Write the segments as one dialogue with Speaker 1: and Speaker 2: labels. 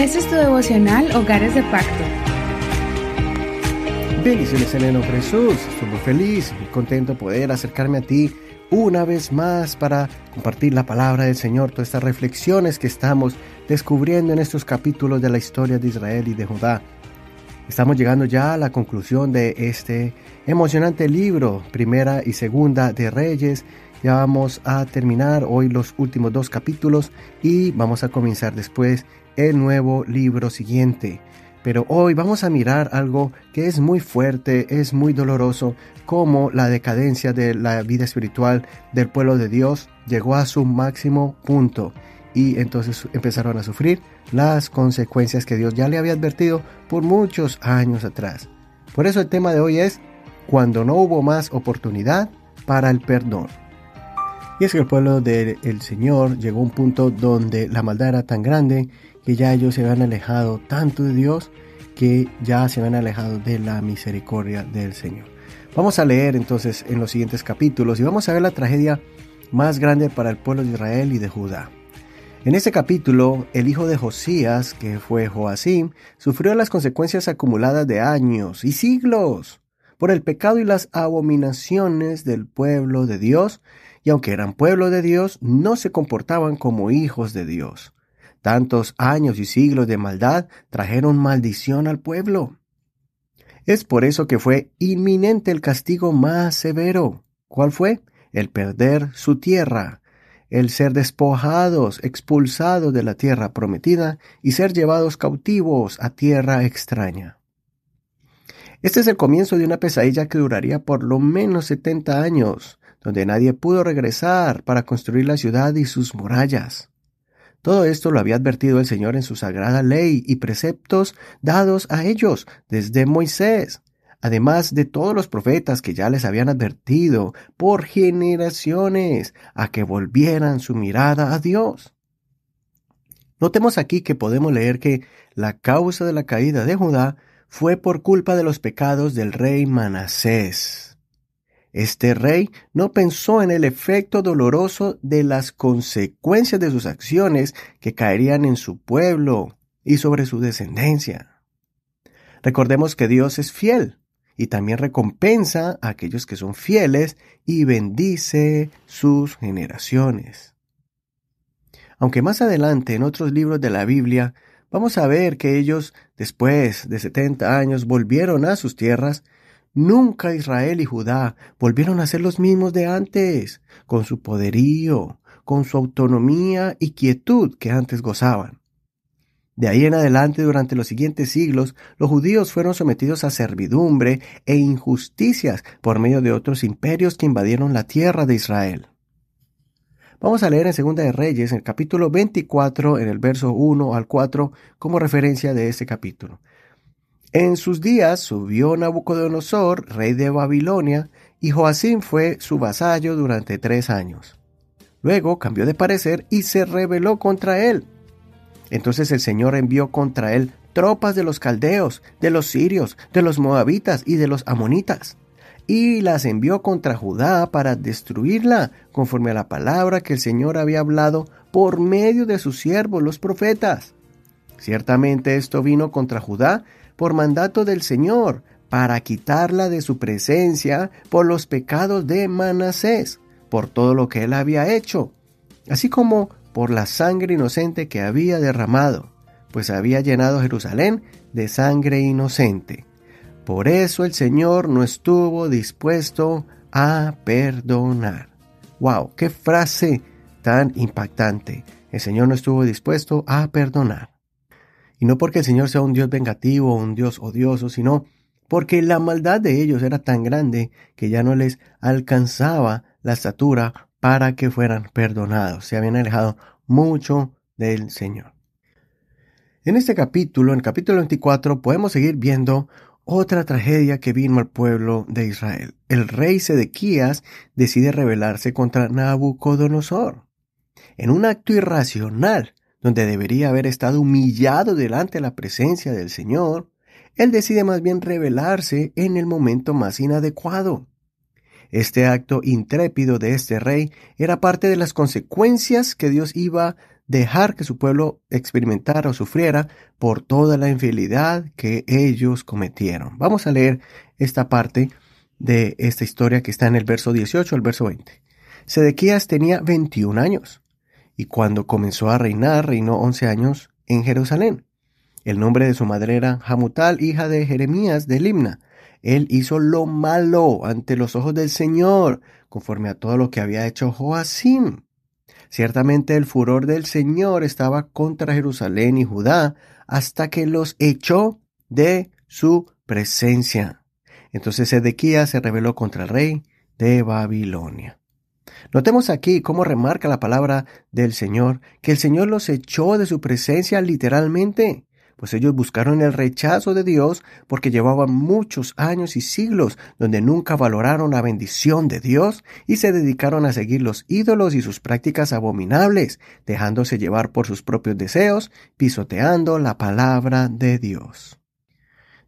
Speaker 1: Este es tu devocional Hogares de Pacto.
Speaker 2: Bendiciones en el nombre de Jesús. Estoy muy feliz y contento de poder acercarme a ti una vez más para compartir la palabra del Señor, todas estas reflexiones que estamos descubriendo en estos capítulos de la historia de Israel y de Judá. Estamos llegando ya a la conclusión de este emocionante libro, primera y segunda de Reyes. Ya vamos a terminar hoy los últimos dos capítulos y vamos a comenzar después el nuevo libro siguiente. Pero hoy vamos a mirar algo que es muy fuerte, es muy doloroso, como la decadencia de la vida espiritual del pueblo de Dios llegó a su máximo punto y entonces empezaron a sufrir las consecuencias que Dios ya le había advertido por muchos años atrás. Por eso el tema de hoy es cuando no hubo más oportunidad para el perdón. Y es que el pueblo del Señor llegó a un punto donde la maldad era tan grande que ya ellos se habían alejado tanto de Dios que ya se habían alejado de la misericordia del Señor. Vamos a leer entonces en los siguientes capítulos y vamos a ver la tragedia más grande para el pueblo de Israel y de Judá. En este capítulo, el hijo de Josías, que fue Joacim, sufrió las consecuencias acumuladas de años y siglos por el pecado y las abominaciones del pueblo de Dios, y aunque eran pueblo de Dios, no se comportaban como hijos de Dios. Tantos años y siglos de maldad trajeron maldición al pueblo. Es por eso que fue inminente el castigo más severo. ¿Cuál fue? El perder su tierra, el ser despojados, expulsados de la tierra prometida y ser llevados cautivos a tierra extraña. Este es el comienzo de una pesadilla que duraría por lo menos 70 años, donde nadie pudo regresar para construir la ciudad y sus murallas. Todo esto lo había advertido el Señor en su sagrada ley y preceptos dados a ellos desde Moisés, además de todos los profetas que ya les habían advertido por generaciones a que volvieran su mirada a Dios. Notemos aquí que podemos leer que la causa de la caída de Judá fue por culpa de los pecados del rey Manasés. Este rey no pensó en el efecto doloroso de las consecuencias de sus acciones que caerían en su pueblo y sobre su descendencia. Recordemos que Dios es fiel y también recompensa a aquellos que son fieles y bendice sus generaciones. Aunque más adelante en otros libros de la Biblia vamos a ver que ellos, después de setenta años, volvieron a sus tierras Nunca Israel y Judá volvieron a ser los mismos de antes, con su poderío, con su autonomía y quietud que antes gozaban. De ahí en adelante, durante los siguientes siglos, los judíos fueron sometidos a servidumbre e injusticias por medio de otros imperios que invadieron la tierra de Israel. Vamos a leer en Segunda de Reyes, en el capítulo 24, en el verso 1 al 4, como referencia de este capítulo. En sus días subió Nabucodonosor, rey de Babilonia, y Joacim fue su vasallo durante tres años. Luego cambió de parecer y se rebeló contra él. Entonces el Señor envió contra él tropas de los caldeos, de los sirios, de los moabitas y de los amonitas, y las envió contra Judá para destruirla, conforme a la palabra que el Señor había hablado por medio de sus siervos los profetas. Ciertamente esto vino contra Judá por mandato del Señor, para quitarla de su presencia por los pecados de Manasés, por todo lo que él había hecho, así como por la sangre inocente que había derramado, pues había llenado Jerusalén de sangre inocente. Por eso el Señor no estuvo dispuesto a perdonar. ¡Wow! ¡Qué frase tan impactante! El Señor no estuvo dispuesto a perdonar. Y no porque el Señor sea un Dios vengativo o un Dios odioso, sino porque la maldad de ellos era tan grande que ya no les alcanzaba la estatura para que fueran perdonados. Se habían alejado mucho del Señor. En este capítulo, en el capítulo 24, podemos seguir viendo otra tragedia que vino al pueblo de Israel. El rey Sedequías decide rebelarse contra Nabucodonosor. En un acto irracional, donde debería haber estado humillado delante de la presencia del Señor, él decide más bien rebelarse en el momento más inadecuado. Este acto intrépido de este rey era parte de las consecuencias que Dios iba dejar que su pueblo experimentara o sufriera por toda la infidelidad que ellos cometieron. Vamos a leer esta parte de esta historia que está en el verso 18 al verso 20. Sedequías tenía 21 años y cuando comenzó a reinar reinó 11 años en Jerusalén. El nombre de su madre era Hamutal, hija de Jeremías de Limna. Él hizo lo malo ante los ojos del Señor, conforme a todo lo que había hecho Joacim. Ciertamente el furor del Señor estaba contra Jerusalén y Judá hasta que los echó de su presencia. Entonces Sedequías se rebeló contra el rey de Babilonia. Notemos aquí cómo remarca la palabra del Señor, que el Señor los echó de su presencia literalmente pues ellos buscaron el rechazo de Dios porque llevaban muchos años y siglos donde nunca valoraron la bendición de Dios y se dedicaron a seguir los ídolos y sus prácticas abominables, dejándose llevar por sus propios deseos, pisoteando la palabra de Dios.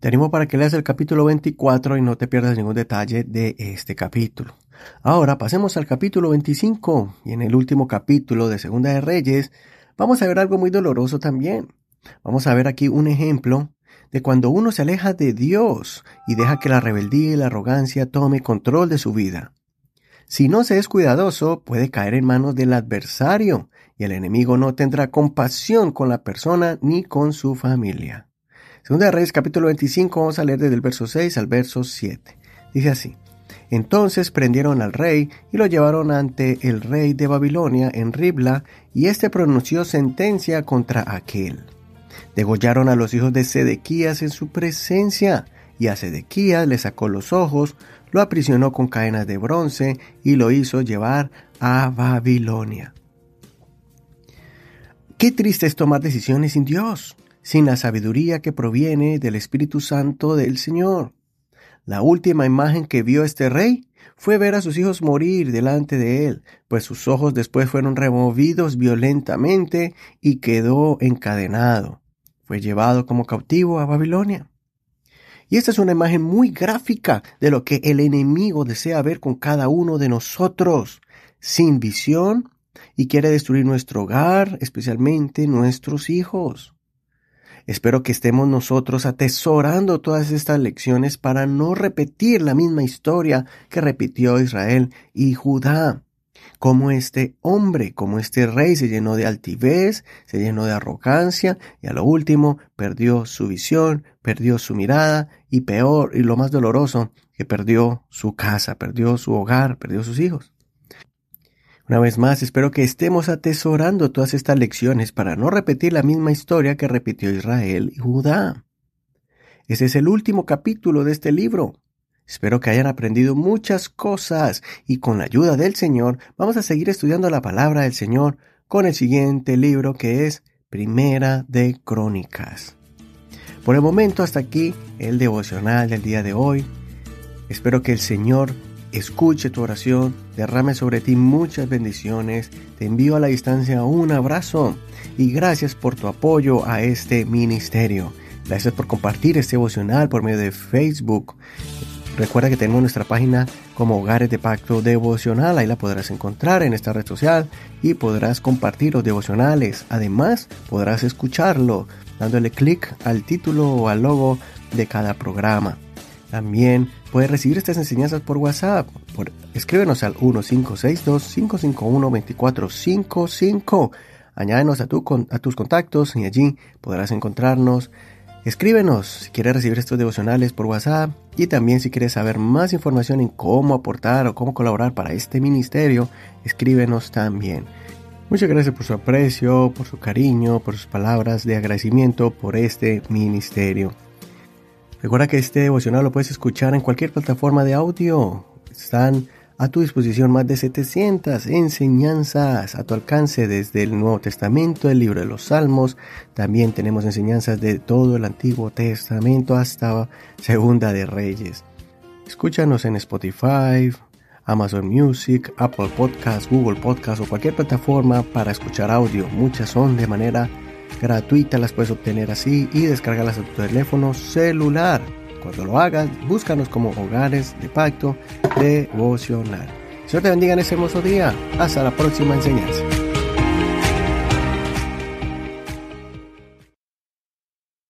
Speaker 2: Te animo para que leas el capítulo 24 y no te pierdas ningún detalle de este capítulo. Ahora pasemos al capítulo 25 y en el último capítulo de Segunda de Reyes vamos a ver algo muy doloroso también. Vamos a ver aquí un ejemplo de cuando uno se aleja de Dios y deja que la rebeldía y la arrogancia tome control de su vida. Si no se es cuidadoso, puede caer en manos del adversario y el enemigo no tendrá compasión con la persona ni con su familia. Segunda de Reyes capítulo 25 vamos a leer desde el verso 6 al verso 7. Dice así. Entonces prendieron al rey y lo llevaron ante el rey de Babilonia en Ribla y éste pronunció sentencia contra aquel. Degollaron a los hijos de Sedequías en su presencia, y a Sedequías le sacó los ojos, lo aprisionó con cadenas de bronce y lo hizo llevar a Babilonia. Qué triste es tomar decisiones sin Dios, sin la sabiduría que proviene del Espíritu Santo del Señor. La última imagen que vio este rey fue ver a sus hijos morir delante de él, pues sus ojos después fueron removidos violentamente y quedó encadenado fue llevado como cautivo a Babilonia. Y esta es una imagen muy gráfica de lo que el enemigo desea ver con cada uno de nosotros, sin visión, y quiere destruir nuestro hogar, especialmente nuestros hijos. Espero que estemos nosotros atesorando todas estas lecciones para no repetir la misma historia que repitió Israel y Judá como este hombre, como este rey se llenó de altivez, se llenó de arrogancia y a lo último perdió su visión, perdió su mirada y peor y lo más doloroso, que perdió su casa, perdió su hogar, perdió sus hijos. Una vez más, espero que estemos atesorando todas estas lecciones para no repetir la misma historia que repitió Israel y Judá. Ese es el último capítulo de este libro. Espero que hayan aprendido muchas cosas y con la ayuda del Señor vamos a seguir estudiando la palabra del Señor con el siguiente libro que es Primera de Crónicas. Por el momento hasta aquí el devocional del día de hoy. Espero que el Señor escuche tu oración, derrame sobre ti muchas bendiciones, te envío a la distancia un abrazo y gracias por tu apoyo a este ministerio. Gracias por compartir este devocional por medio de Facebook. Recuerda que tenemos nuestra página como Hogares de Pacto Devocional, ahí la podrás encontrar en esta red social y podrás compartir los devocionales. Además, podrás escucharlo dándole clic al título o al logo de cada programa. También puedes recibir estas enseñanzas por WhatsApp. escríbenos al 1562-551-2455. Añádenos a, a tus contactos y allí podrás encontrarnos Escríbenos si quieres recibir estos devocionales por WhatsApp y también si quieres saber más información en cómo aportar o cómo colaborar para este ministerio, escríbenos también. Muchas gracias por su aprecio, por su cariño, por sus palabras de agradecimiento por este ministerio. Recuerda que este devocional lo puedes escuchar en cualquier plataforma de audio. Están a tu disposición más de 700 enseñanzas a tu alcance desde el Nuevo Testamento, el libro de los Salmos. También tenemos enseñanzas de todo el Antiguo Testamento hasta Segunda de Reyes. Escúchanos en Spotify, Amazon Music, Apple Podcasts, Google Podcasts o cualquier plataforma para escuchar audio. Muchas son de manera gratuita, las puedes obtener así y descargarlas a tu teléfono celular. Cuando lo hagas, búscanos como hogares de pacto devocional. Dios te bendiga en ese hermoso día. Hasta la próxima enseñanza.